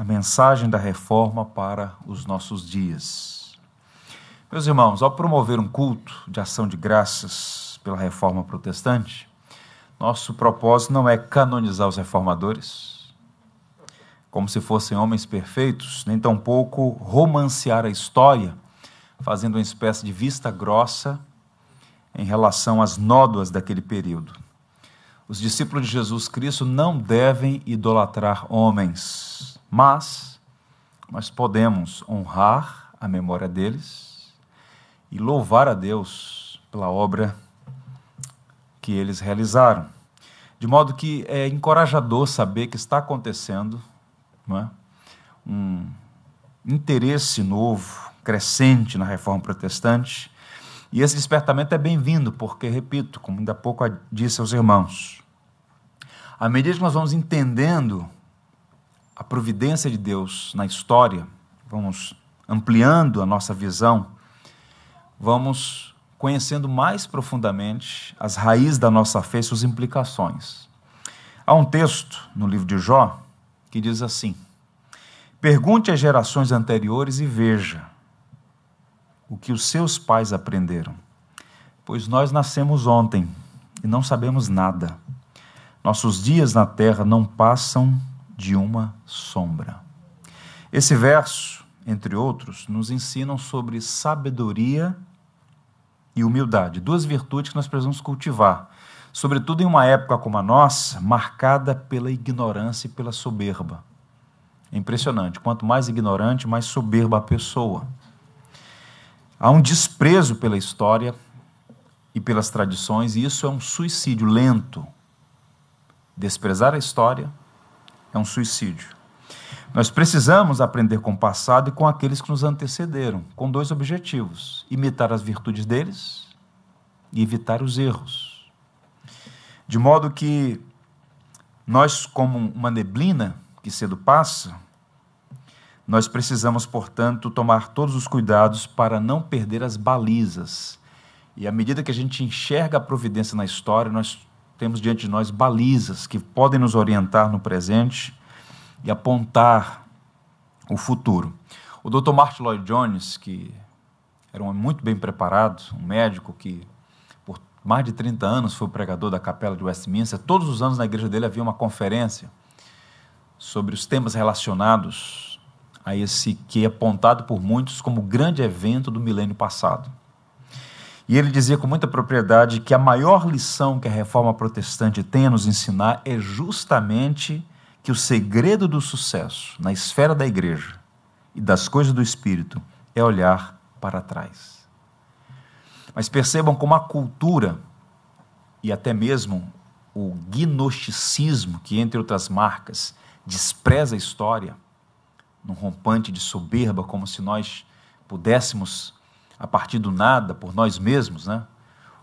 a mensagem da reforma para os nossos dias. Meus irmãos, ao promover um culto de ação de graças pela reforma protestante, nosso propósito não é canonizar os reformadores, como se fossem homens perfeitos, nem tampouco romancear a história, fazendo uma espécie de vista grossa em relação às nódoas daquele período. Os discípulos de Jesus Cristo não devem idolatrar homens, mas nós podemos honrar a memória deles e louvar a Deus pela obra que eles realizaram. De modo que é encorajador saber que está acontecendo é? um interesse novo, crescente na reforma protestante. E esse despertamento é bem-vindo, porque, repito, como ainda há pouco disse aos irmãos, à medida que nós vamos entendendo a providência de Deus na história, vamos ampliando a nossa visão, vamos conhecendo mais profundamente as raízes da nossa fé e suas implicações. Há um texto no livro de Jó que diz assim: Pergunte às gerações anteriores e veja o que os seus pais aprenderam, pois nós nascemos ontem e não sabemos nada. Nossos dias na terra não passam de uma sombra. Esse verso, entre outros, nos ensinam sobre sabedoria e humildade, duas virtudes que nós precisamos cultivar, sobretudo em uma época como a nossa, marcada pela ignorância e pela soberba. É impressionante, quanto mais ignorante, mais soberba a pessoa. Há um desprezo pela história e pelas tradições, e isso é um suicídio lento, Desprezar a história é um suicídio. Nós precisamos aprender com o passado e com aqueles que nos antecederam, com dois objetivos: imitar as virtudes deles e evitar os erros. De modo que nós, como uma neblina que cedo passa, nós precisamos, portanto, tomar todos os cuidados para não perder as balizas. E à medida que a gente enxerga a providência na história, nós temos diante de nós balizas que podem nos orientar no presente e apontar o futuro. O Dr. Martin Lloyd Jones, que era um muito bem preparado, um médico que por mais de 30 anos foi pregador da Capela de Westminster, todos os anos na igreja dele havia uma conferência sobre os temas relacionados a esse que é apontado por muitos como o grande evento do milênio passado. E ele dizia com muita propriedade que a maior lição que a reforma protestante tem a nos ensinar é justamente que o segredo do sucesso na esfera da igreja e das coisas do espírito é olhar para trás. Mas percebam como a cultura e até mesmo o gnosticismo, que entre outras marcas despreza a história, num rompante de soberba, como se nós pudéssemos a partir do nada, por nós mesmos, né?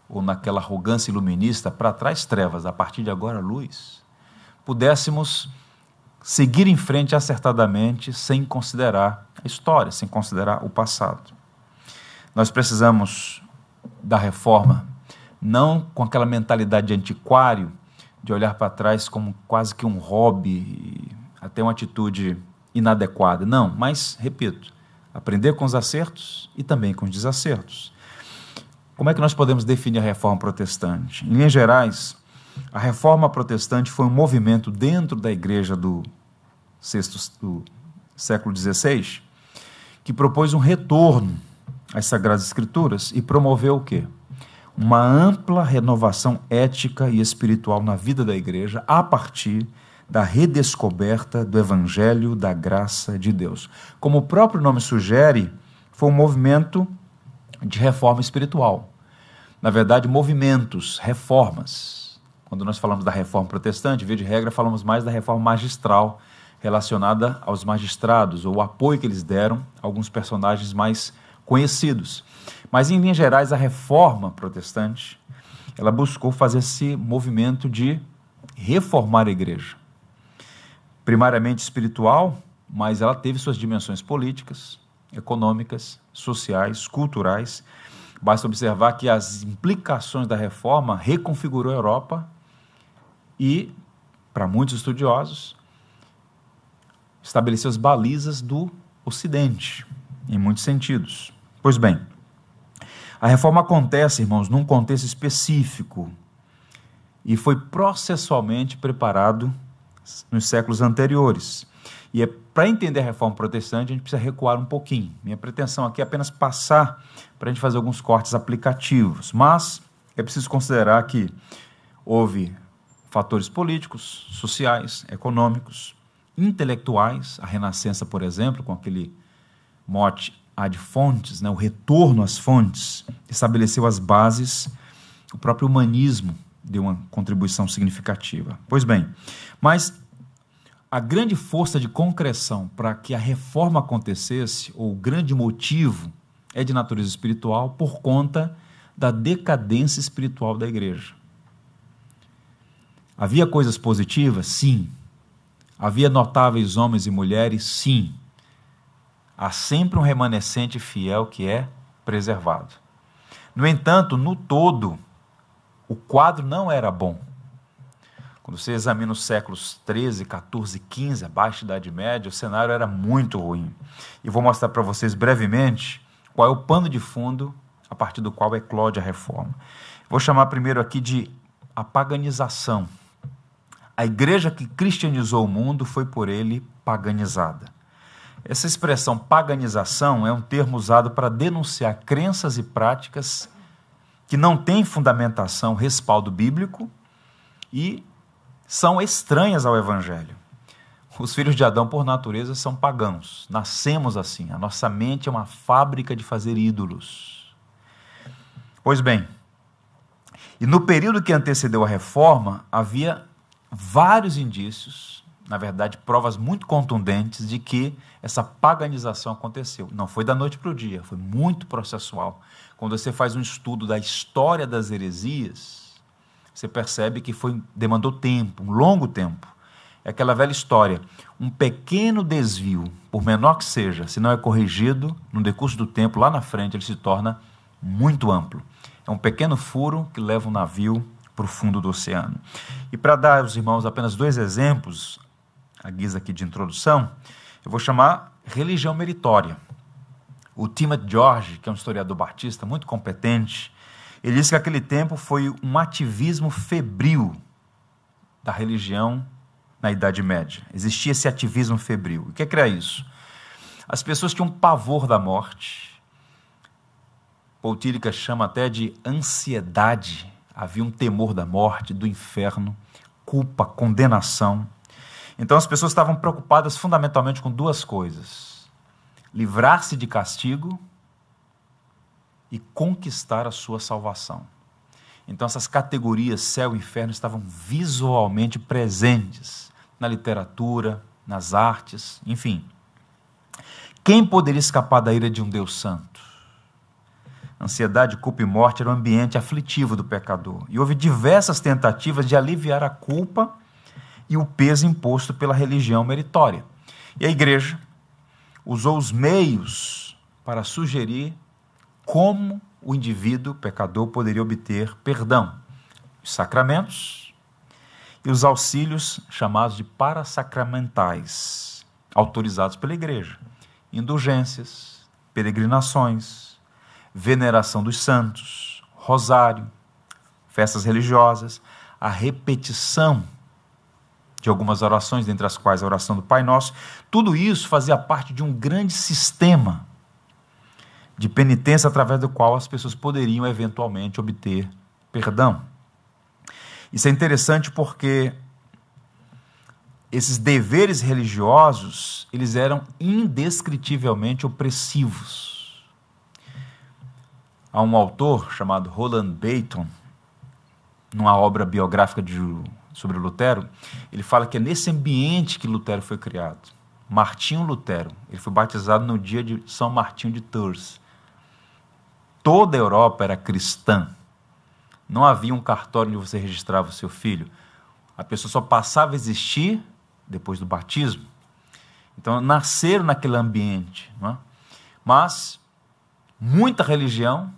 ou naquela arrogância iluminista, para trás trevas, a partir de agora luz, pudéssemos seguir em frente acertadamente sem considerar a história, sem considerar o passado. Nós precisamos da reforma, não com aquela mentalidade de antiquário, de olhar para trás como quase que um hobby, até uma atitude inadequada. Não, mas, repito, aprender com os acertos e também com os desacertos. Como é que nós podemos definir a reforma protestante? Em linhas gerais, a reforma protestante foi um movimento dentro da igreja do, sexto, do século XVI que propôs um retorno às Sagradas Escrituras e promoveu o quê? Uma ampla renovação ética e espiritual na vida da igreja a partir da redescoberta do Evangelho da graça de Deus. Como o próprio nome sugere, foi um movimento de reforma espiritual. Na verdade, movimentos, reformas. Quando nós falamos da reforma protestante, via de regra, falamos mais da reforma magistral, relacionada aos magistrados, ou o apoio que eles deram a alguns personagens mais conhecidos. Mas, em linhas gerais, a reforma protestante, ela buscou fazer esse movimento de reformar a igreja primariamente espiritual, mas ela teve suas dimensões políticas, econômicas, sociais, culturais. Basta observar que as implicações da reforma reconfigurou a Europa e, para muitos estudiosos, estabeleceu as balizas do Ocidente, em muitos sentidos. Pois bem, a reforma acontece, irmãos, num contexto específico e foi processualmente preparado nos séculos anteriores. E é para entender a reforma protestante, a gente precisa recuar um pouquinho. Minha pretensão aqui é apenas passar para a gente fazer alguns cortes aplicativos, mas é preciso considerar que houve fatores políticos, sociais, econômicos, intelectuais, a Renascença, por exemplo, com aquele mote ad fontes, né, o retorno às fontes, estabeleceu as bases, o próprio humanismo deu uma contribuição significativa. Pois bem, mas a grande força de concreção para que a reforma acontecesse, ou o grande motivo, é de natureza espiritual por conta da decadência espiritual da igreja. Havia coisas positivas? Sim. Havia notáveis homens e mulheres? Sim. Há sempre um remanescente fiel que é preservado. No entanto, no todo, o quadro não era bom. Quando você examina os séculos 13, 14, 15, abaixo da Idade Média, o cenário era muito ruim. E vou mostrar para vocês brevemente qual é o pano de fundo a partir do qual eclode a reforma. Vou chamar primeiro aqui de a paganização. A igreja que cristianizou o mundo foi por ele paganizada. Essa expressão paganização é um termo usado para denunciar crenças e práticas que não têm fundamentação, respaldo bíblico e são estranhas ao Evangelho. Os filhos de Adão, por natureza, são pagãos. Nascemos assim. A nossa mente é uma fábrica de fazer ídolos. Pois bem, e no período que antecedeu a reforma, havia vários indícios, na verdade, provas muito contundentes de que essa paganização aconteceu. Não foi da noite para o dia, foi muito processual. Quando você faz um estudo da história das heresias, você percebe que foi demandou tempo, um longo tempo. É aquela velha história. Um pequeno desvio, por menor que seja, se não é corrigido, no decurso do tempo, lá na frente, ele se torna muito amplo. É um pequeno furo que leva um navio para o fundo do oceano. E para dar aos irmãos apenas dois exemplos, a guisa aqui de introdução, eu vou chamar religião meritória. O Timothy George, que é um historiador batista muito competente, ele diz que aquele tempo foi um ativismo febril da religião na Idade Média. Existia esse ativismo febril. O que é que era isso? As pessoas tinham pavor da morte. Paul Tillich chama até de ansiedade. Havia um temor da morte, do inferno, culpa, condenação. Então as pessoas estavam preocupadas fundamentalmente com duas coisas: livrar-se de castigo e conquistar a sua salvação. Então, essas categorias, céu e inferno, estavam visualmente presentes na literatura, nas artes, enfim. Quem poderia escapar da ira de um Deus santo? Ansiedade, culpa e morte era o um ambiente aflitivo do pecador. E houve diversas tentativas de aliviar a culpa e o peso imposto pela religião meritória. E a igreja usou os meios para sugerir como o indivíduo pecador poderia obter perdão. Os sacramentos e os auxílios chamados de parasacramentais, autorizados pela igreja. Indulgências, peregrinações, veneração dos santos, rosário, festas religiosas, a repetição de algumas orações, dentre as quais a oração do Pai Nosso, tudo isso fazia parte de um grande sistema de penitência através do qual as pessoas poderiam eventualmente obter perdão. Isso é interessante porque esses deveres religiosos, eles eram indescritivelmente opressivos. Há um autor chamado Roland Baton, numa obra biográfica de, sobre Lutero, ele fala que é nesse ambiente que Lutero foi criado. Martinho Lutero, ele foi batizado no dia de São Martinho de Tours toda a Europa era cristã. Não havia um cartório onde você registrava o seu filho. A pessoa só passava a existir depois do batismo. Então, nasceram naquele ambiente. É? Mas, muita religião,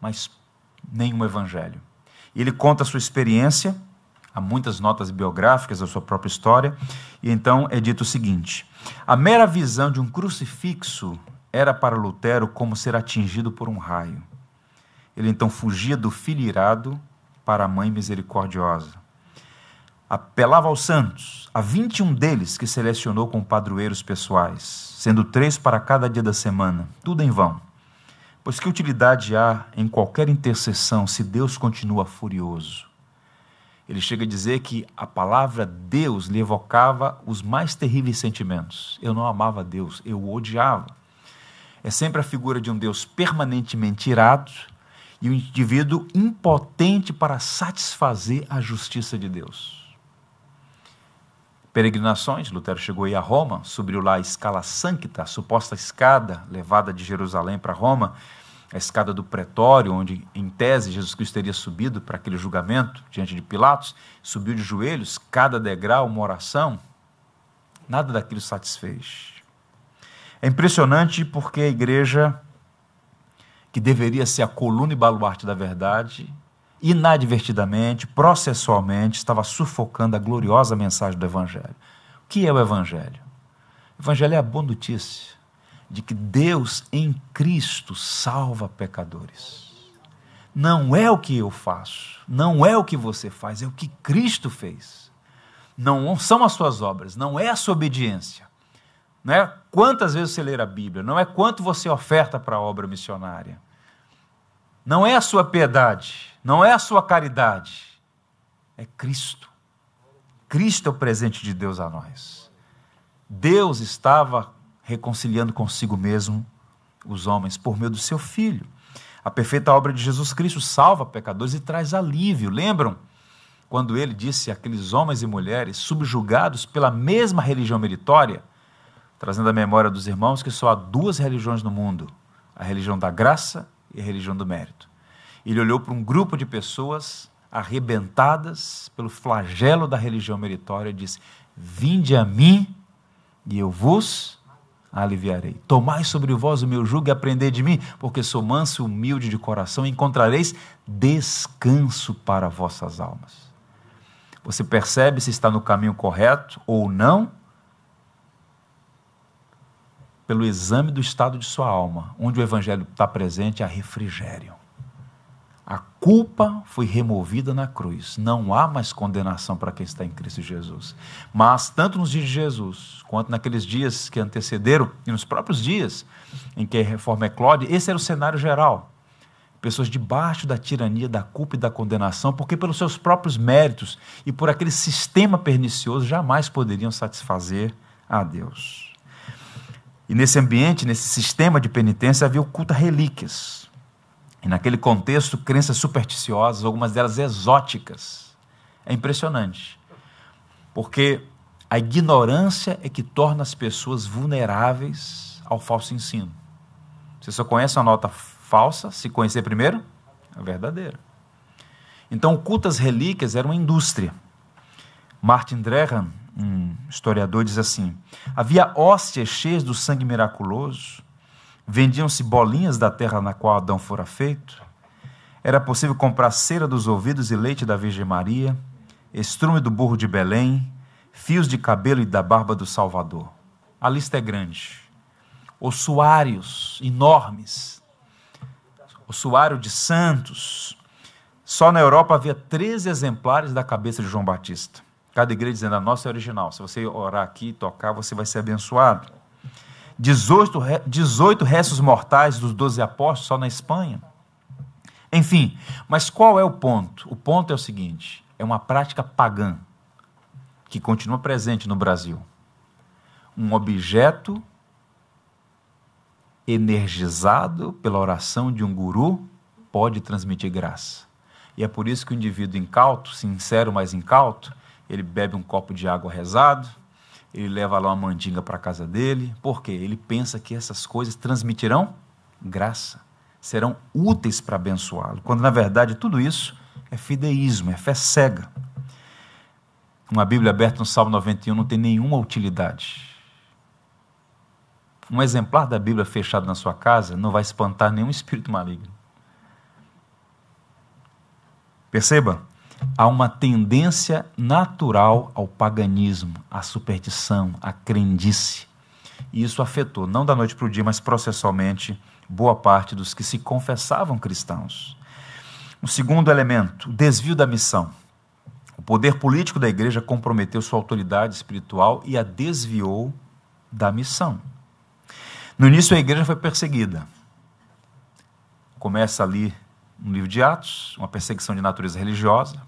mas nenhum evangelho. Ele conta a sua experiência há muitas notas biográficas da sua própria história, e então é dito o seguinte: a mera visão de um crucifixo era para Lutero como ser atingido por um raio. Ele então fugia do filho irado para a mãe misericordiosa. Apelava aos santos, a 21 deles que selecionou com padroeiros pessoais, sendo três para cada dia da semana, tudo em vão. Pois que utilidade há em qualquer intercessão se Deus continua furioso? Ele chega a dizer que a palavra Deus lhe evocava os mais terríveis sentimentos. Eu não amava Deus, eu o odiava. É sempre a figura de um Deus permanentemente irado e um indivíduo impotente para satisfazer a justiça de Deus. Peregrinações, Lutero chegou aí a Roma, subiu lá a escala sancta, a suposta escada levada de Jerusalém para Roma, a escada do pretório, onde, em tese, Jesus Cristo teria subido para aquele julgamento diante de Pilatos, subiu de joelhos, cada degrau, uma oração, nada daquilo satisfez. É impressionante porque a igreja, que deveria ser a coluna e baluarte da verdade, inadvertidamente, processualmente, estava sufocando a gloriosa mensagem do Evangelho. O que é o Evangelho? O Evangelho é a boa notícia de que Deus em Cristo salva pecadores. Não é o que eu faço, não é o que você faz, é o que Cristo fez. Não são as suas obras, não é a sua obediência. Não é quantas vezes você ler a Bíblia, não é quanto você oferta para a obra missionária. Não é a sua piedade, não é a sua caridade. É Cristo. Cristo é o presente de Deus a nós. Deus estava reconciliando consigo mesmo os homens por meio do seu Filho. A perfeita obra de Jesus Cristo salva pecadores e traz alívio. Lembram quando ele disse àqueles homens e mulheres subjugados pela mesma religião meritória, trazendo a memória dos irmãos que só há duas religiões no mundo: a religião da graça e a religião do mérito. Ele olhou para um grupo de pessoas arrebentadas pelo flagelo da religião meritória e disse: Vinde a mim e eu vos aliviarei. Tomai sobre vós o meu jugo e aprendei de mim, porque sou manso e humilde de coração, e encontrareis descanso para vossas almas. Você percebe se está no caminho correto ou não? Pelo exame do estado de sua alma, onde o evangelho está presente, há refrigério. Culpa foi removida na cruz. Não há mais condenação para quem está em Cristo Jesus. Mas, tanto nos dias de Jesus, quanto naqueles dias que antecederam, e nos próprios dias em que a reforma eclode, esse era o cenário geral. Pessoas debaixo da tirania da culpa e da condenação, porque pelos seus próprios méritos e por aquele sistema pernicioso jamais poderiam satisfazer a Deus. E nesse ambiente, nesse sistema de penitência, havia o culto a relíquias e naquele contexto, crenças supersticiosas, algumas delas exóticas. É impressionante. Porque a ignorância é que torna as pessoas vulneráveis ao falso ensino. Você só conhece uma nota falsa se conhecer primeiro a verdadeira. Então, o culto às relíquias era uma indústria. Martin Drehan, um historiador, diz assim: havia hóstias cheias do sangue miraculoso, Vendiam-se bolinhas da terra na qual Adão fora feito. Era possível comprar cera dos ouvidos e leite da Virgem Maria, estrume do burro de Belém, fios de cabelo e da barba do Salvador. A lista é grande. Ossuários enormes. Ossuário de santos. Só na Europa havia 13 exemplares da cabeça de João Batista. Cada igreja dizendo a nossa é original. Se você orar aqui e tocar, você vai ser abençoado. 18, 18 restos mortais dos 12 apóstolos só na Espanha. Enfim, mas qual é o ponto? O ponto é o seguinte: é uma prática pagã que continua presente no Brasil. Um objeto energizado pela oração de um guru pode transmitir graça. E é por isso que o indivíduo incauto, sincero, mas incauto, ele bebe um copo de água rezado, ele leva lá uma mandinga para a casa dele, porque ele pensa que essas coisas transmitirão graça, serão úteis para abençoá-lo, quando na verdade tudo isso é fideísmo, é fé cega. Uma Bíblia aberta no Salmo 91 não tem nenhuma utilidade. Um exemplar da Bíblia fechado na sua casa não vai espantar nenhum espírito maligno. Perceba, há uma tendência natural ao paganismo, à superstição, à crendice. E isso afetou, não da noite para o dia, mas processualmente, boa parte dos que se confessavam cristãos. O segundo elemento, o desvio da missão. O poder político da igreja comprometeu sua autoridade espiritual e a desviou da missão. No início, a igreja foi perseguida. Começa ali no livro de Atos, uma perseguição de natureza religiosa,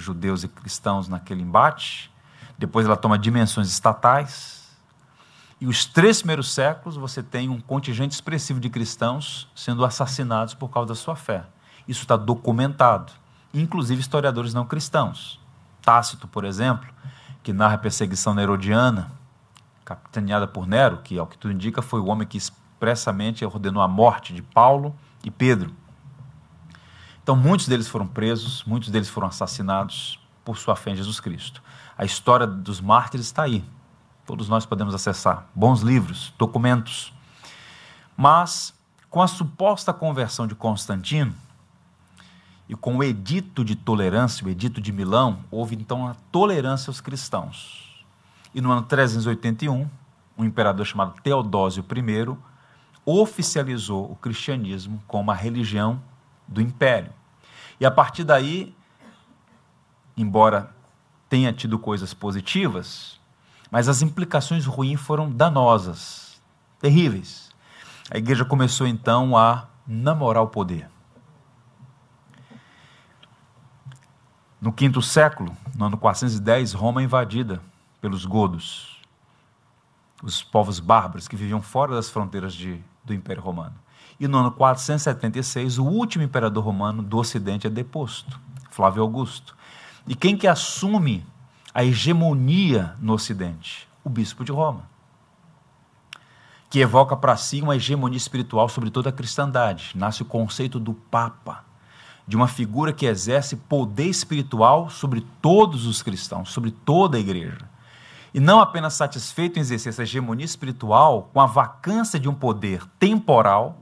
judeus e cristãos naquele embate. Depois ela toma dimensões estatais. E os três primeiros séculos você tem um contingente expressivo de cristãos sendo assassinados por causa da sua fé. Isso está documentado, inclusive historiadores não cristãos. Tácito, por exemplo, que narra a perseguição herodiana, capitaneada por Nero, que, ao que tudo indica, foi o homem que expressamente ordenou a morte de Paulo e Pedro. Então, muitos deles foram presos, muitos deles foram assassinados por sua fé em Jesus Cristo. A história dos mártires está aí. Todos nós podemos acessar. Bons livros, documentos. Mas, com a suposta conversão de Constantino e com o edito de tolerância, o edito de Milão, houve então a tolerância aos cristãos. E no ano 381, um imperador chamado Teodósio I oficializou o cristianismo como a religião do império. E a partir daí, embora tenha tido coisas positivas, mas as implicações ruins foram danosas, terríveis. A igreja começou então a namorar o poder. No quinto século, no ano 410, Roma é invadida pelos godos, os povos bárbaros que viviam fora das fronteiras de, do Império Romano. E no ano 476, o último imperador romano do Ocidente é deposto, Flávio Augusto. E quem que assume a hegemonia no Ocidente? O bispo de Roma. Que evoca para si uma hegemonia espiritual sobre toda a cristandade. Nasce o conceito do Papa, de uma figura que exerce poder espiritual sobre todos os cristãos, sobre toda a igreja. E não apenas satisfeito em exercer essa hegemonia espiritual com a vacância de um poder temporal,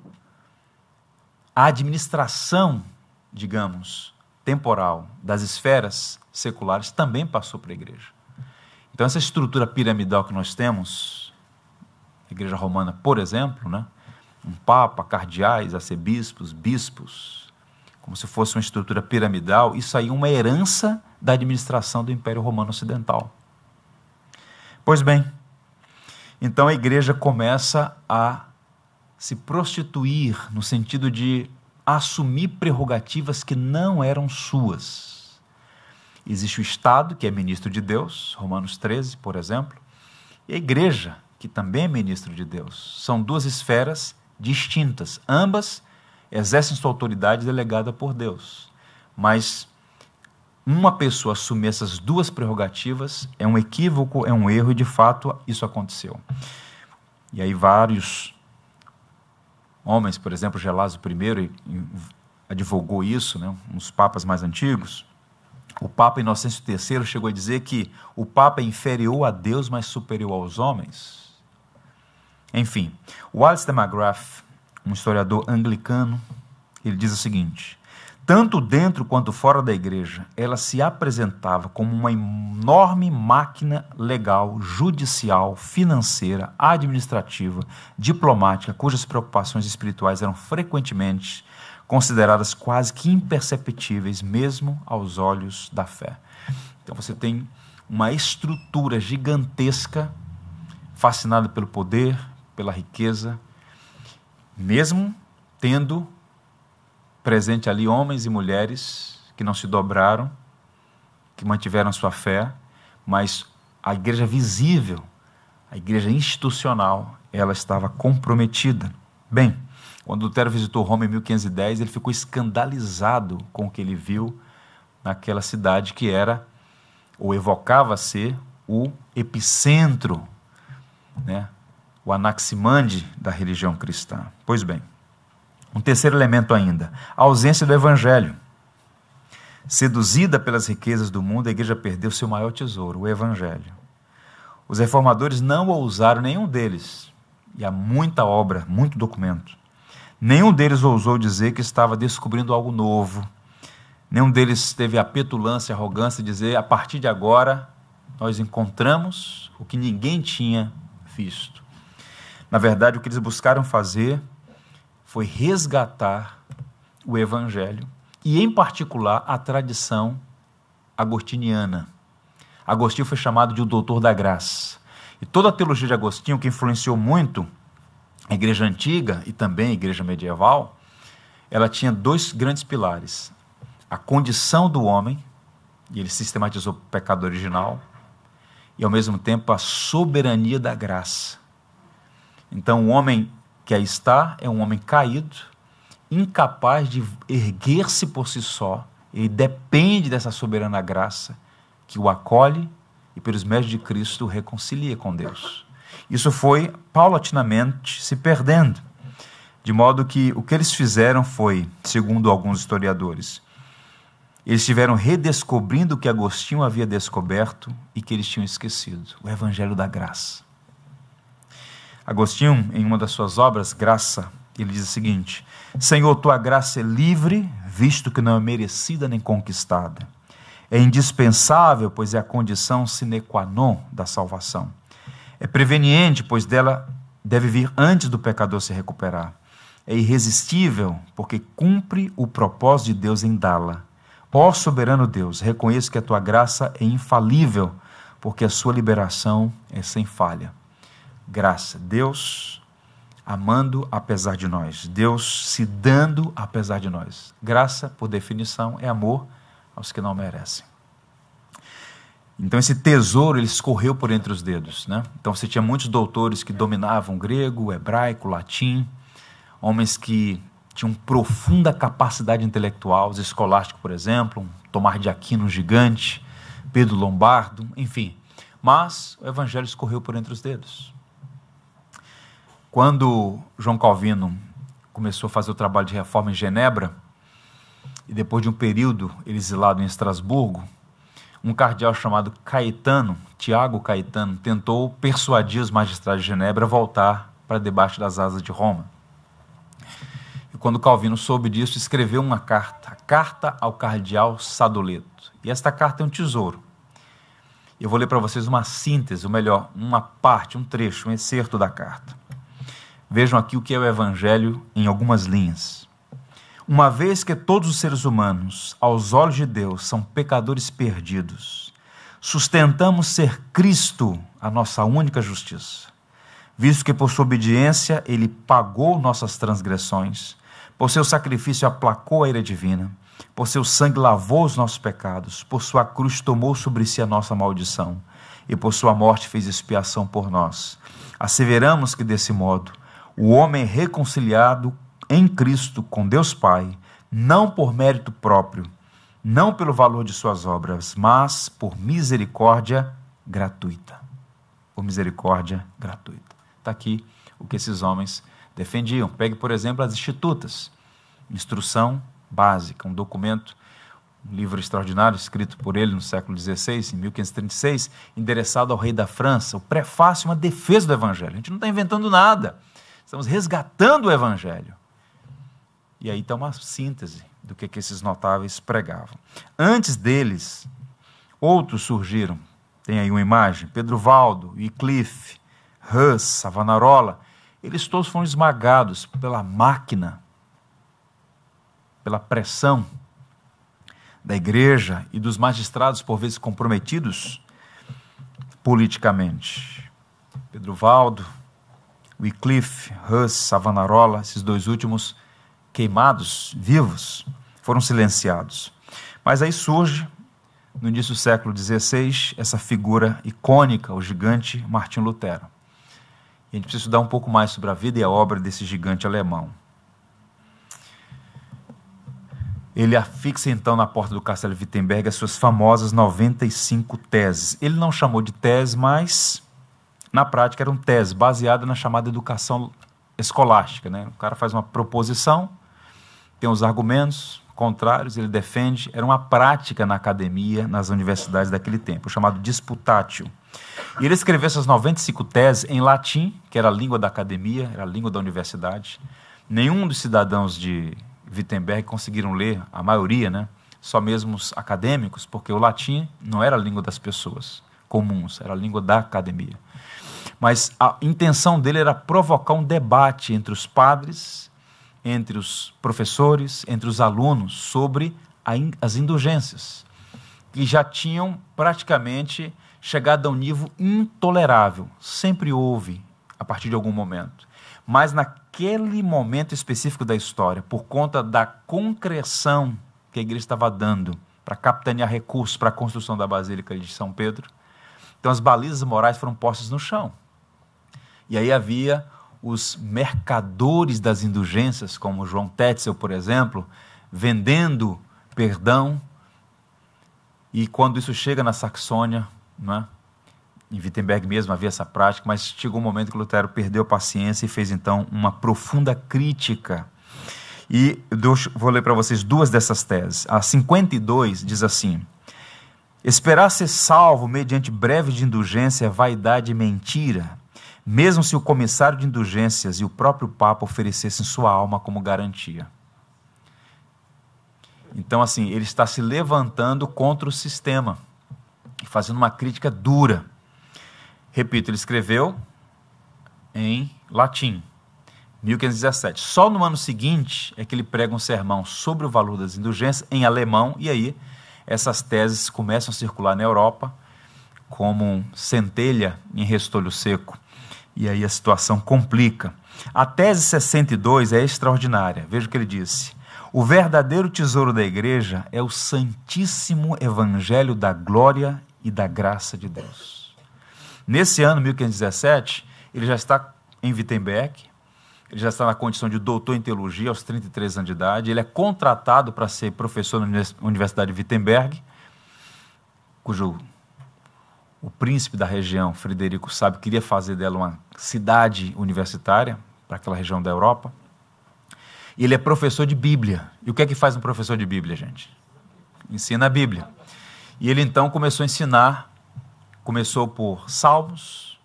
a administração, digamos, temporal das esferas seculares também passou para a igreja. Então, essa estrutura piramidal que nós temos, a igreja romana, por exemplo, né? um papa, cardeais, arcebispos, bispos, como se fosse uma estrutura piramidal, isso aí é uma herança da administração do Império Romano Ocidental. Pois bem, então a igreja começa a se prostituir no sentido de assumir prerrogativas que não eram suas. Existe o Estado, que é ministro de Deus, Romanos 13, por exemplo, e a igreja, que também é ministro de Deus. São duas esferas distintas, ambas exercem sua autoridade delegada por Deus. Mas uma pessoa assumir essas duas prerrogativas é um equívoco, é um erro, e de fato isso aconteceu. E aí vários homens, por exemplo, Gelásio I advogou isso, né, uns papas mais antigos. O Papa Inocêncio III chegou a dizer que o Papa é inferior a Deus, mas superior aos homens. Enfim, Wallace de McGrath, um historiador anglicano, ele diz o seguinte: tanto dentro quanto fora da igreja, ela se apresentava como uma enorme máquina legal, judicial, financeira, administrativa, diplomática, cujas preocupações espirituais eram frequentemente consideradas quase que imperceptíveis, mesmo aos olhos da fé. Então você tem uma estrutura gigantesca, fascinada pelo poder, pela riqueza, mesmo tendo presente ali homens e mulheres que não se dobraram, que mantiveram sua fé, mas a igreja visível, a igreja institucional, ela estava comprometida. Bem, quando Lutero visitou Roma em 1510, ele ficou escandalizado com o que ele viu naquela cidade que era, ou evocava ser, o epicentro, né, o anaximande da religião cristã. Pois bem, um terceiro elemento ainda, a ausência do evangelho. Seduzida pelas riquezas do mundo, a igreja perdeu seu maior tesouro, o evangelho. Os reformadores não ousaram, nenhum deles, e há muita obra, muito documento, nenhum deles ousou dizer que estava descobrindo algo novo, Nenhum deles teve a petulância, a arrogância de dizer: a partir de agora nós encontramos o que ninguém tinha visto. Na verdade, o que eles buscaram fazer foi resgatar o Evangelho e, em particular, a tradição agostiniana. Agostinho foi chamado de o doutor da graça. E toda a teologia de Agostinho, que influenciou muito a igreja antiga e também a igreja medieval, ela tinha dois grandes pilares: a condição do homem, e ele sistematizou o pecado original, e ao mesmo tempo a soberania da graça. Então, o homem que aí está é um homem caído, incapaz de erguer-se por si só, ele depende dessa soberana graça que o acolhe e, pelos méritos de Cristo, o reconcilia com Deus. Isso foi paulatinamente se perdendo, de modo que o que eles fizeram foi, segundo alguns historiadores, eles estiveram redescobrindo o que Agostinho havia descoberto e que eles tinham esquecido: o Evangelho da Graça. Agostinho, em uma das suas obras, Graça, ele diz o seguinte: Senhor, tua graça é livre, visto que não é merecida nem conquistada. É indispensável, pois é a condição sine qua non da salvação. É preveniente, pois dela deve vir antes do pecador se recuperar. É irresistível, porque cumpre o propósito de Deus em dá-la. Ó soberano Deus, reconheço que a tua graça é infalível, porque a sua liberação é sem falha. Graça, Deus amando apesar de nós, Deus se dando apesar de nós. Graça, por definição, é amor aos que não merecem. Então esse tesouro ele escorreu por entre os dedos, né? Então você tinha muitos doutores que dominavam grego, hebraico, latim, homens que tinham profunda capacidade intelectual, os escolásticos, por exemplo, um Tomar de Aquino gigante, Pedro Lombardo, enfim. Mas o evangelho escorreu por entre os dedos. Quando João Calvino começou a fazer o trabalho de reforma em Genebra, e depois de um período ele exilado em Estrasburgo, um cardeal chamado Caetano, Tiago Caetano, tentou persuadir os magistrados de Genebra a voltar para debaixo das asas de Roma. E quando Calvino soube disso, escreveu uma carta, a Carta ao Cardeal Sadoleto. E esta carta é um tesouro. Eu vou ler para vocês uma síntese, ou melhor, uma parte, um trecho, um excerto da carta. Vejam aqui o que é o Evangelho em algumas linhas. Uma vez que todos os seres humanos, aos olhos de Deus, são pecadores perdidos, sustentamos ser Cristo a nossa única justiça, visto que por sua obediência ele pagou nossas transgressões, por seu sacrifício aplacou a ira divina, por seu sangue lavou os nossos pecados, por sua cruz tomou sobre si a nossa maldição, e por sua morte fez expiação por nós. Asseveramos que desse modo o homem reconciliado em Cristo com Deus Pai, não por mérito próprio, não pelo valor de suas obras, mas por misericórdia gratuita. Por misericórdia gratuita. Está aqui o que esses homens defendiam. Pegue, por exemplo, as Institutas, instrução básica, um documento, um livro extraordinário escrito por ele no século XVI, em 1536, endereçado ao rei da França, o prefácio, uma defesa do Evangelho. A gente não está inventando nada. Estamos resgatando o Evangelho. E aí está uma síntese do que, que esses notáveis pregavam. Antes deles, outros surgiram. Tem aí uma imagem: Pedro Valdo, Wycliffe, Hus, Savonarola. Eles todos foram esmagados pela máquina, pela pressão da igreja e dos magistrados, por vezes comprometidos politicamente. Pedro Valdo, Wycliffe, Huss, Savonarola, esses dois últimos queimados, vivos, foram silenciados. Mas aí surge, no início do século XVI, essa figura icônica, o gigante Martim Lutero. E a gente precisa estudar um pouco mais sobre a vida e a obra desse gigante alemão. Ele afixa então na porta do castelo Wittenberg as suas famosas 95 teses. Ele não chamou de tese, mas na prática eram teses baseadas na chamada educação escolástica. Né? O cara faz uma proposição, tem os argumentos contrários, ele defende. Era uma prática na academia, nas universidades daquele tempo, chamado disputatio. E ele escreveu essas 95 teses em latim, que era a língua da academia, era a língua da universidade. Nenhum dos cidadãos de Wittenberg conseguiram ler, a maioria, né? só mesmo os acadêmicos, porque o latim não era a língua das pessoas comuns, era a língua da academia. Mas a intenção dele era provocar um debate entre os padres, entre os professores, entre os alunos sobre as indulgências, que já tinham praticamente chegado a um nível intolerável. Sempre houve, a partir de algum momento. Mas naquele momento específico da história, por conta da concreção que a igreja estava dando para capitanear recursos para a construção da Basílica de São Pedro. Então as balizas morais foram postas no chão. E aí havia os mercadores das indulgências, como João Tetzel, por exemplo, vendendo perdão. E quando isso chega na Saxônia, é? em Wittenberg mesmo havia essa prática, mas chegou um momento que Lutero perdeu a paciência e fez então uma profunda crítica e vou ler para vocês duas dessas teses. A 52 diz assim: Esperar ser salvo mediante breve de indulgência é vaidade e mentira, mesmo se o comissário de indulgências e o próprio Papa oferecessem sua alma como garantia. Então, assim, ele está se levantando contra o sistema, fazendo uma crítica dura. Repito, ele escreveu em latim, 1517. Só no ano seguinte é que ele prega um sermão sobre o valor das indulgências em alemão, e aí essas teses começam a circular na Europa como centelha em restolho seco. E aí a situação complica. A tese 62 é extraordinária. Veja o que ele disse. O verdadeiro tesouro da igreja é o santíssimo evangelho da glória e da graça de Deus. Nesse ano, 1517, ele já está em Wittenberg, ele já está na condição de doutor em teologia aos 33 anos de idade. Ele é contratado para ser professor na Universidade de Wittenberg, cujo o príncipe da região, Frederico Sábio, queria fazer dela uma cidade universitária para aquela região da Europa. E ele é professor de Bíblia. E o que é que faz um professor de Bíblia, gente? Ensina a Bíblia. E ele então começou a ensinar, começou por Salmos,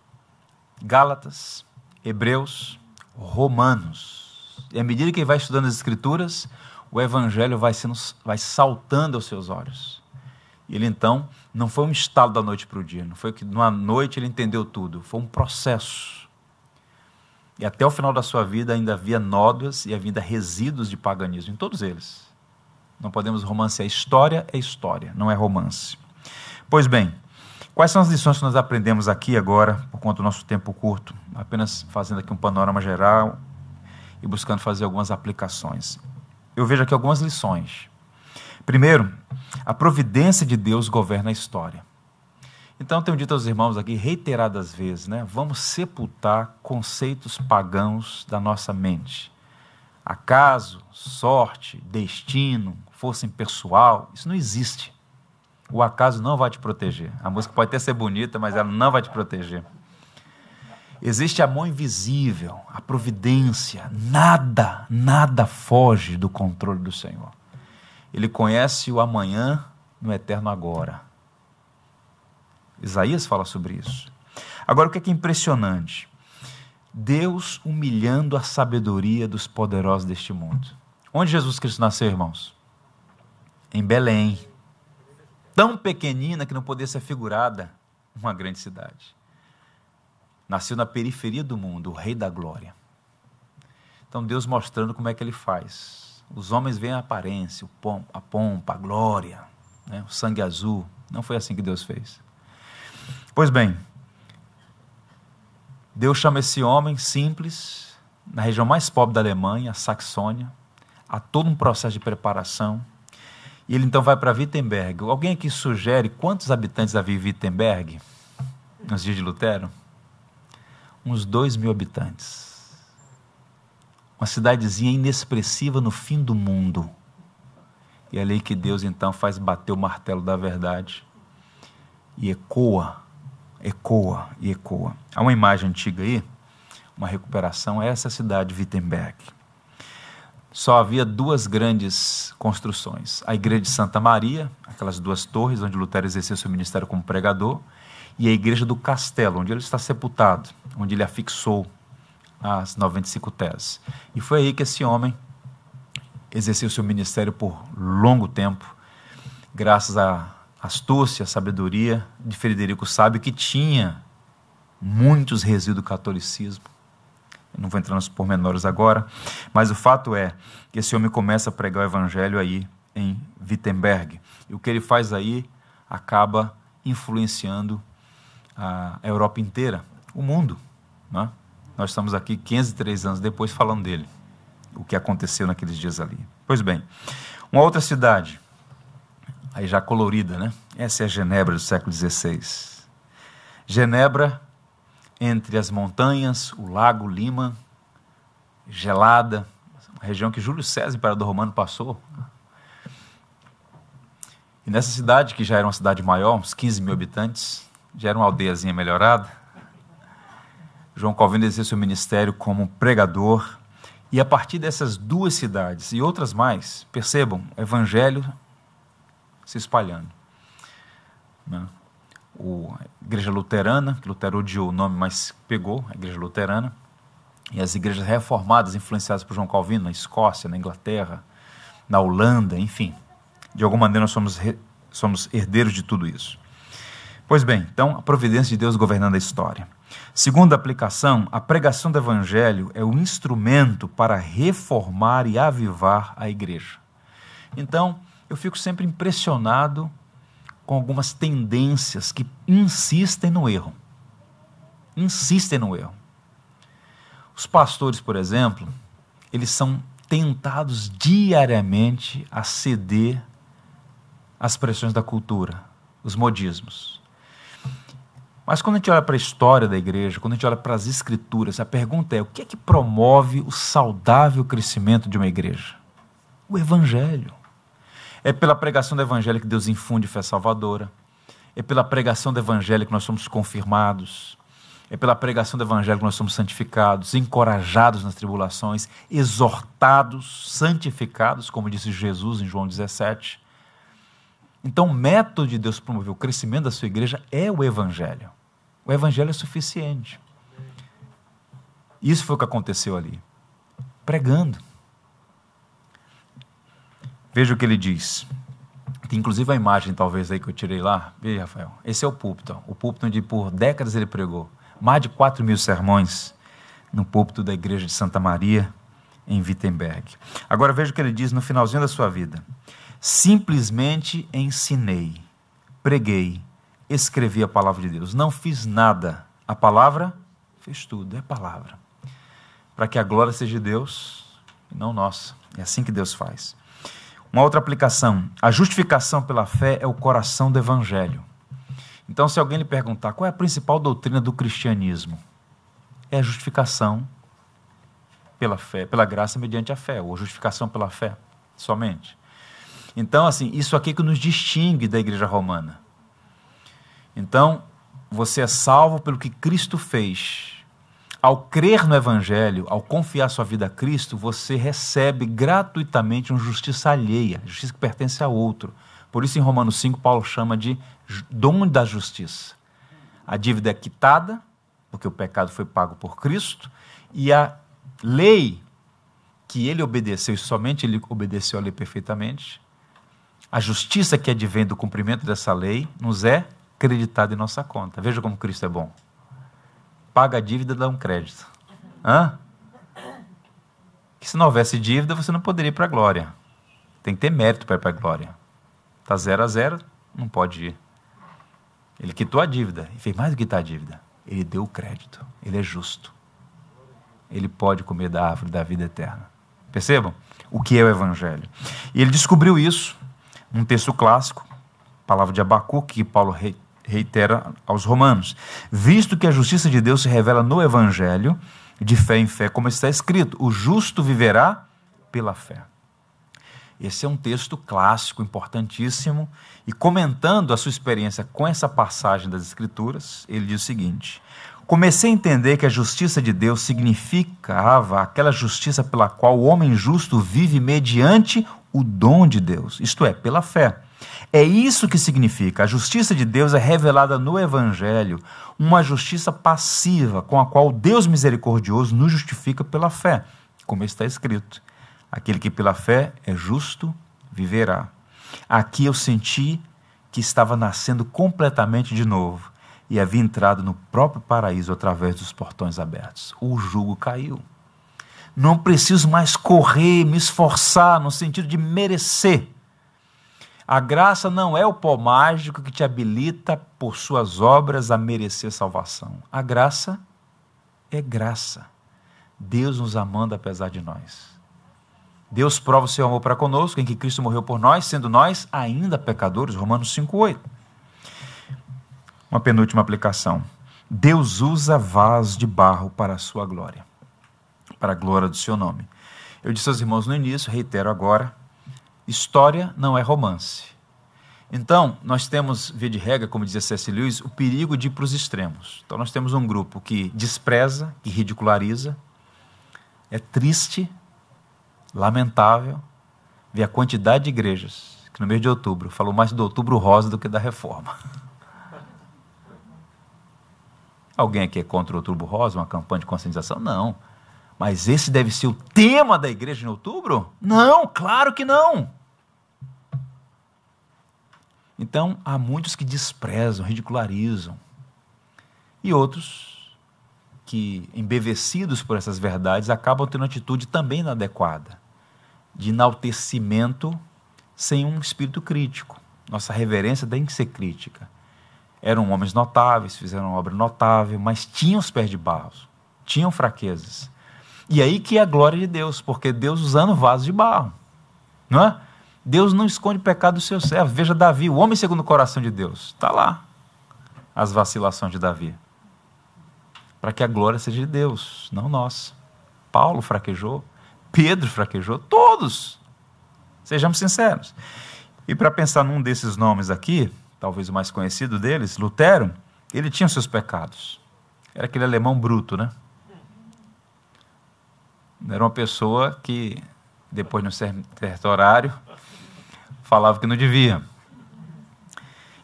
Gálatas, Hebreus, Romanos. E à medida que ele vai estudando as Escrituras, o Evangelho vai, sendo, vai saltando aos seus olhos. Ele então, não foi um estalo da noite para o dia, não foi que numa noite ele entendeu tudo, foi um processo. E até o final da sua vida ainda havia nódoas e havia resíduos de paganismo em todos eles. Não podemos romancear. História é história, não é romance. Pois bem, Quais são as lições que nós aprendemos aqui agora, por conta do nosso tempo curto? Apenas fazendo aqui um panorama geral e buscando fazer algumas aplicações. Eu vejo aqui algumas lições. Primeiro, a providência de Deus governa a história. Então, tenho dito aos irmãos aqui reiteradas vezes, né? Vamos sepultar conceitos pagãos da nossa mente. Acaso, sorte, destino, força impessoal, isso não existe o acaso não vai te proteger. A música pode até ser bonita, mas ela não vai te proteger. Existe a mão invisível, a providência. Nada, nada foge do controle do Senhor. Ele conhece o amanhã no eterno agora. Isaías fala sobre isso. Agora, o que é, que é impressionante? Deus humilhando a sabedoria dos poderosos deste mundo. Onde Jesus Cristo nasceu, irmãos? Em Belém tão pequenina que não podia ser figurada uma grande cidade. Nasceu na periferia do mundo, o Rei da Glória. Então Deus mostrando como é que ele faz. Os homens veem a aparência, a pompa, a glória, né? o sangue azul. Não foi assim que Deus fez. Pois bem, Deus chama esse homem simples, na região mais pobre da Alemanha, a Saxônia, a todo um processo de preparação e ele então vai para Wittenberg. Alguém aqui sugere quantos habitantes havia em Wittenberg nos dias de Lutero? Uns dois mil habitantes. Uma cidadezinha inexpressiva no fim do mundo. E é ali que Deus então faz bater o martelo da verdade e ecoa, ecoa e ecoa. Há uma imagem antiga aí, uma recuperação, é essa cidade, Wittenberg só havia duas grandes construções: a Igreja de Santa Maria, aquelas duas torres onde Lutero exerceu seu ministério como pregador, e a Igreja do Castelo, onde ele está sepultado, onde ele afixou as 95 teses. E foi aí que esse homem exerceu seu ministério por longo tempo graças à astúcia, à sabedoria de Frederico Sábio, que tinha muitos resíduos do catolicismo. Eu não vou entrar nos pormenores agora, mas o fato é que esse homem começa a pregar o evangelho aí em Wittenberg. E o que ele faz aí acaba influenciando a Europa inteira, o mundo. Né? Nós estamos aqui 503 anos depois falando dele, o que aconteceu naqueles dias ali. Pois bem, uma outra cidade, aí já colorida, né? Essa é a Genebra do século XVI. Genebra, entre as montanhas, o lago Lima, gelada, uma região que Júlio César, imperador romano, passou. E nessa cidade, que já era uma cidade maior, uns 15 mil habitantes, já era uma aldeiazinha melhorada, João Calvino exerceu seu ministério como pregador. E a partir dessas duas cidades e outras mais, percebam, o evangelho se espalhando. Né? O, a igreja luterana, que Lutero odiou o nome, mas pegou, a igreja luterana, e as igrejas reformadas influenciadas por João Calvino na Escócia, na Inglaterra, na Holanda, enfim. De alguma maneira nós somos, somos herdeiros de tudo isso. Pois bem, então a providência de Deus governando a história. Segunda aplicação, a pregação do evangelho é o instrumento para reformar e avivar a igreja. Então, eu fico sempre impressionado com algumas tendências que insistem no erro. Insistem no erro. Os pastores, por exemplo, eles são tentados diariamente a ceder às pressões da cultura, os modismos. Mas quando a gente olha para a história da igreja, quando a gente olha para as escrituras, a pergunta é: o que é que promove o saudável crescimento de uma igreja? O Evangelho. É pela pregação do Evangelho que Deus infunde fé salvadora. É pela pregação do Evangelho que nós somos confirmados. É pela pregação do Evangelho que nós somos santificados, encorajados nas tribulações, exortados, santificados, como disse Jesus em João 17. Então, o método de Deus promover o crescimento da sua igreja é o Evangelho. O Evangelho é suficiente. Isso foi o que aconteceu ali. Pregando. Veja o que ele diz. Tem inclusive a imagem, talvez, aí que eu tirei lá. Veja, Rafael. Esse é o púlpito. O púlpito onde por décadas ele pregou. Mais de 4 mil sermões no púlpito da igreja de Santa Maria, em Wittenberg. Agora veja o que ele diz no finalzinho da sua vida. Simplesmente ensinei, preguei, escrevi a palavra de Deus. Não fiz nada. A palavra fez tudo, é palavra. Para que a glória seja de Deus e não nossa. É assim que Deus faz. Uma outra aplicação: a justificação pela fé é o coração do evangelho. Então, se alguém lhe perguntar qual é a principal doutrina do cristianismo, é a justificação pela fé, pela graça mediante a fé, ou justificação pela fé somente. Então, assim, isso aqui que nos distingue da igreja romana. Então, você é salvo pelo que Cristo fez. Ao crer no Evangelho, ao confiar sua vida a Cristo, você recebe gratuitamente uma justiça alheia, justiça que pertence a outro. Por isso, em Romanos 5, Paulo chama de dom da justiça. A dívida é quitada, porque o pecado foi pago por Cristo, e a lei que ele obedeceu, e somente ele obedeceu a lei perfeitamente, a justiça que advém do cumprimento dessa lei nos é creditada em nossa conta. Veja como Cristo é bom. Paga a dívida, dá um crédito. Hã? Que se não houvesse dívida, você não poderia ir para a glória. Tem que ter mérito para ir para a glória. Está zero a zero, não pode ir. Ele quitou a dívida e fez mais do que quitar a dívida. Ele deu o crédito. Ele é justo. Ele pode comer da árvore da vida eterna. Percebam o que é o Evangelho. E ele descobriu isso um texto clássico, palavra de Abacuque, que Paulo reitera aos romanos. Visto que a justiça de Deus se revela no Evangelho, de fé em fé, como está escrito: o justo viverá pela fé. Esse é um texto clássico, importantíssimo, e comentando a sua experiência com essa passagem das Escrituras, ele diz o seguinte: Comecei a entender que a justiça de Deus significava aquela justiça pela qual o homem justo vive mediante o dom de Deus, isto é, pela fé. É isso que significa. A justiça de Deus é revelada no Evangelho, uma justiça passiva com a qual Deus misericordioso nos justifica pela fé, como está escrito. Aquele que pela fé é justo viverá. Aqui eu senti que estava nascendo completamente de novo e havia entrado no próprio paraíso através dos portões abertos. O jugo caiu. Não preciso mais correr, me esforçar no sentido de merecer. A graça não é o pó mágico que te habilita por suas obras a merecer salvação. A graça é graça. Deus nos amando apesar de nós. Deus prova o seu amor para conosco em que Cristo morreu por nós, sendo nós ainda pecadores. Romanos 5,8. Uma penúltima aplicação. Deus usa vasos de barro para a sua glória, para a glória do seu nome. Eu disse aos irmãos no início, reitero agora: história não é romance. Então, nós temos, via de regra, como dizia C.S. Lewis, o perigo de ir para os extremos. Então, nós temos um grupo que despreza, que ridiculariza, é triste lamentável ver a quantidade de igrejas que no mês de outubro falou mais do outubro rosa do que da reforma. Alguém aqui é contra o outubro rosa, uma campanha de conscientização? Não. Mas esse deve ser o tema da igreja em outubro? Não, claro que não. Então, há muitos que desprezam, ridicularizam. E outros que, embevecidos por essas verdades, acabam tendo atitude também inadequada de enaltecimento sem um espírito crítico. Nossa reverência tem que ser crítica. Eram homens notáveis, fizeram uma obra notável, mas tinham os pés de barro, tinham fraquezas. E aí que é a glória de Deus, porque Deus usando vasos de barro, não é? Deus não esconde o pecado do seu servo. Veja Davi, o homem segundo o coração de Deus. Está lá as vacilações de Davi. Para que a glória seja de Deus, não nós. Paulo fraquejou, Pedro fraquejou, todos. Sejamos sinceros. E para pensar num desses nomes aqui, talvez o mais conhecido deles, Lutero, ele tinha seus pecados. Era aquele alemão bruto, né? Era uma pessoa que, depois no certo horário, falava que não devia.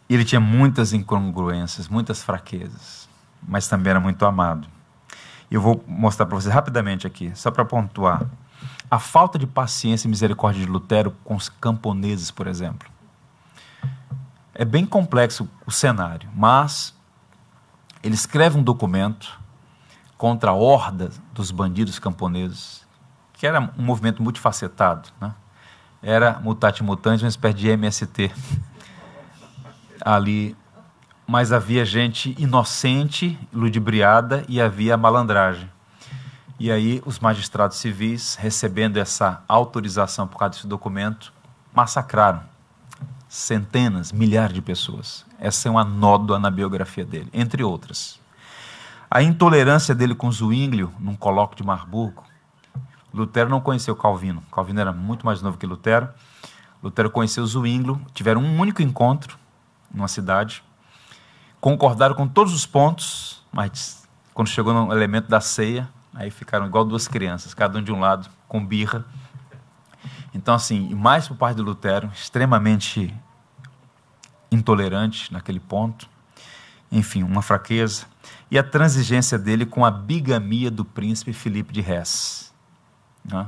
E ele tinha muitas incongruências, muitas fraquezas, mas também era muito amado. E eu vou mostrar para vocês rapidamente aqui, só para pontuar a falta de paciência e misericórdia de Lutero com os camponeses, por exemplo. É bem complexo o cenário, mas ele escreve um documento contra a horda dos bandidos camponeses, que era um movimento multifacetado. Né? Era mutate mutante, uma espécie de MST ali. Mas havia gente inocente, ludibriada e havia malandragem. E aí os magistrados civis, recebendo essa autorização por causa desse documento, massacraram centenas, milhares de pessoas. Essa é uma nódoa na biografia dele, entre outras. A intolerância dele com Zwinglio, num colóquio de Marburgo. Lutero não conheceu Calvino. Calvino era muito mais novo que Lutero. Lutero conheceu Zwinglio, tiveram um único encontro numa cidade. Concordaram com todos os pontos, mas quando chegou no elemento da ceia, Aí ficaram igual duas crianças, cada um de um lado, com birra. Então, assim, mais por parte de Lutero, extremamente intolerante naquele ponto. Enfim, uma fraqueza. E a transigência dele com a bigamia do príncipe Filipe de Hesse. Né?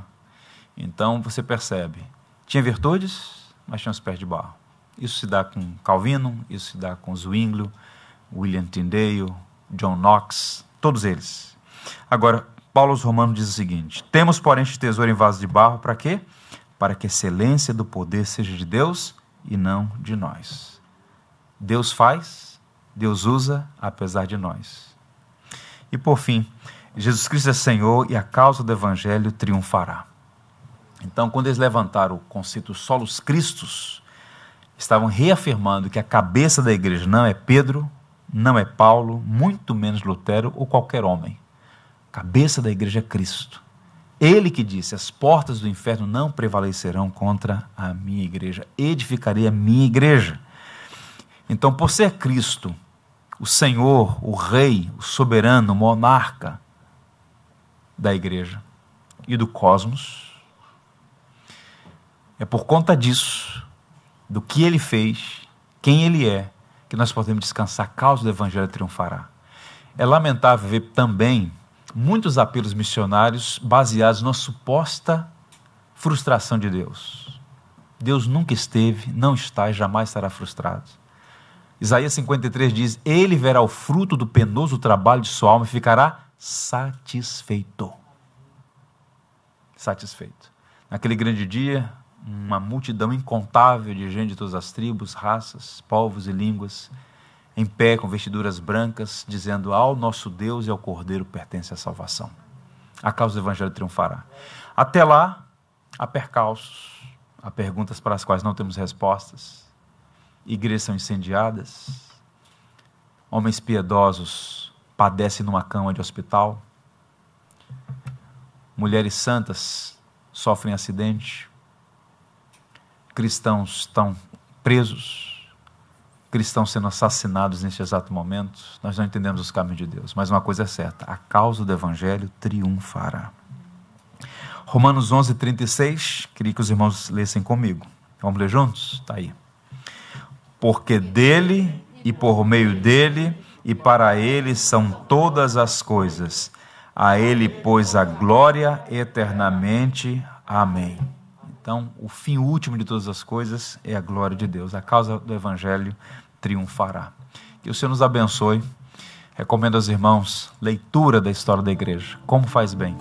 Então, você percebe, tinha virtudes, mas tinha os pés de barro. Isso se dá com Calvino, isso se dá com Zwinglio, William Tyndale, John Knox, todos eles. Agora, Paulo aos Romanos diz o seguinte: Temos, porém, este tesouro em vaso de barro, para quê? Para que a excelência do poder seja de Deus e não de nós. Deus faz, Deus usa, apesar de nós. E por fim, Jesus Cristo é Senhor e a causa do Evangelho triunfará. Então, quando eles levantaram o conceito solos Cristos, estavam reafirmando que a cabeça da igreja não é Pedro, não é Paulo, muito menos Lutero ou qualquer homem cabeça da igreja é Cristo. Ele que disse: As portas do inferno não prevalecerão contra a minha igreja, edificarei a minha igreja. Então, por ser Cristo, o Senhor, o Rei, o soberano, o monarca da igreja e do cosmos, é por conta disso, do que ele fez, quem ele é, que nós podemos descansar, a causa do Evangelho triunfará. É lamentável ver também muitos apelos missionários baseados na suposta frustração de Deus. Deus nunca esteve, não está e jamais estará frustrado. Isaías 53 diz: Ele verá o fruto do penoso trabalho de sua alma e ficará satisfeito. Satisfeito. Naquele grande dia, uma multidão incontável de gente de todas as tribos, raças, povos e línguas, em pé com vestiduras brancas, dizendo: Ao nosso Deus e ao Cordeiro pertence a salvação. A causa do Evangelho triunfará. Até lá, há percalços, há perguntas para as quais não temos respostas, igrejas são incendiadas, homens piedosos padecem numa cama de hospital, mulheres santas sofrem acidente, cristãos estão presos, cristãos sendo assassinados neste exato momento. Nós não entendemos os caminhos de Deus, mas uma coisa é certa: a causa do Evangelho triunfará. Romanos 11, 36, queria que os irmãos lessem comigo. Vamos ler juntos? Está aí. Porque dele e por meio dele e para ele são todas as coisas. A ele, pois, a glória eternamente. Amém. Então, o fim último de todas as coisas é a glória de Deus. A causa do Evangelho triunfará. Que o Senhor nos abençoe. Recomendo aos irmãos leitura da história da igreja. Como faz bem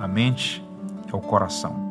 a mente é o coração.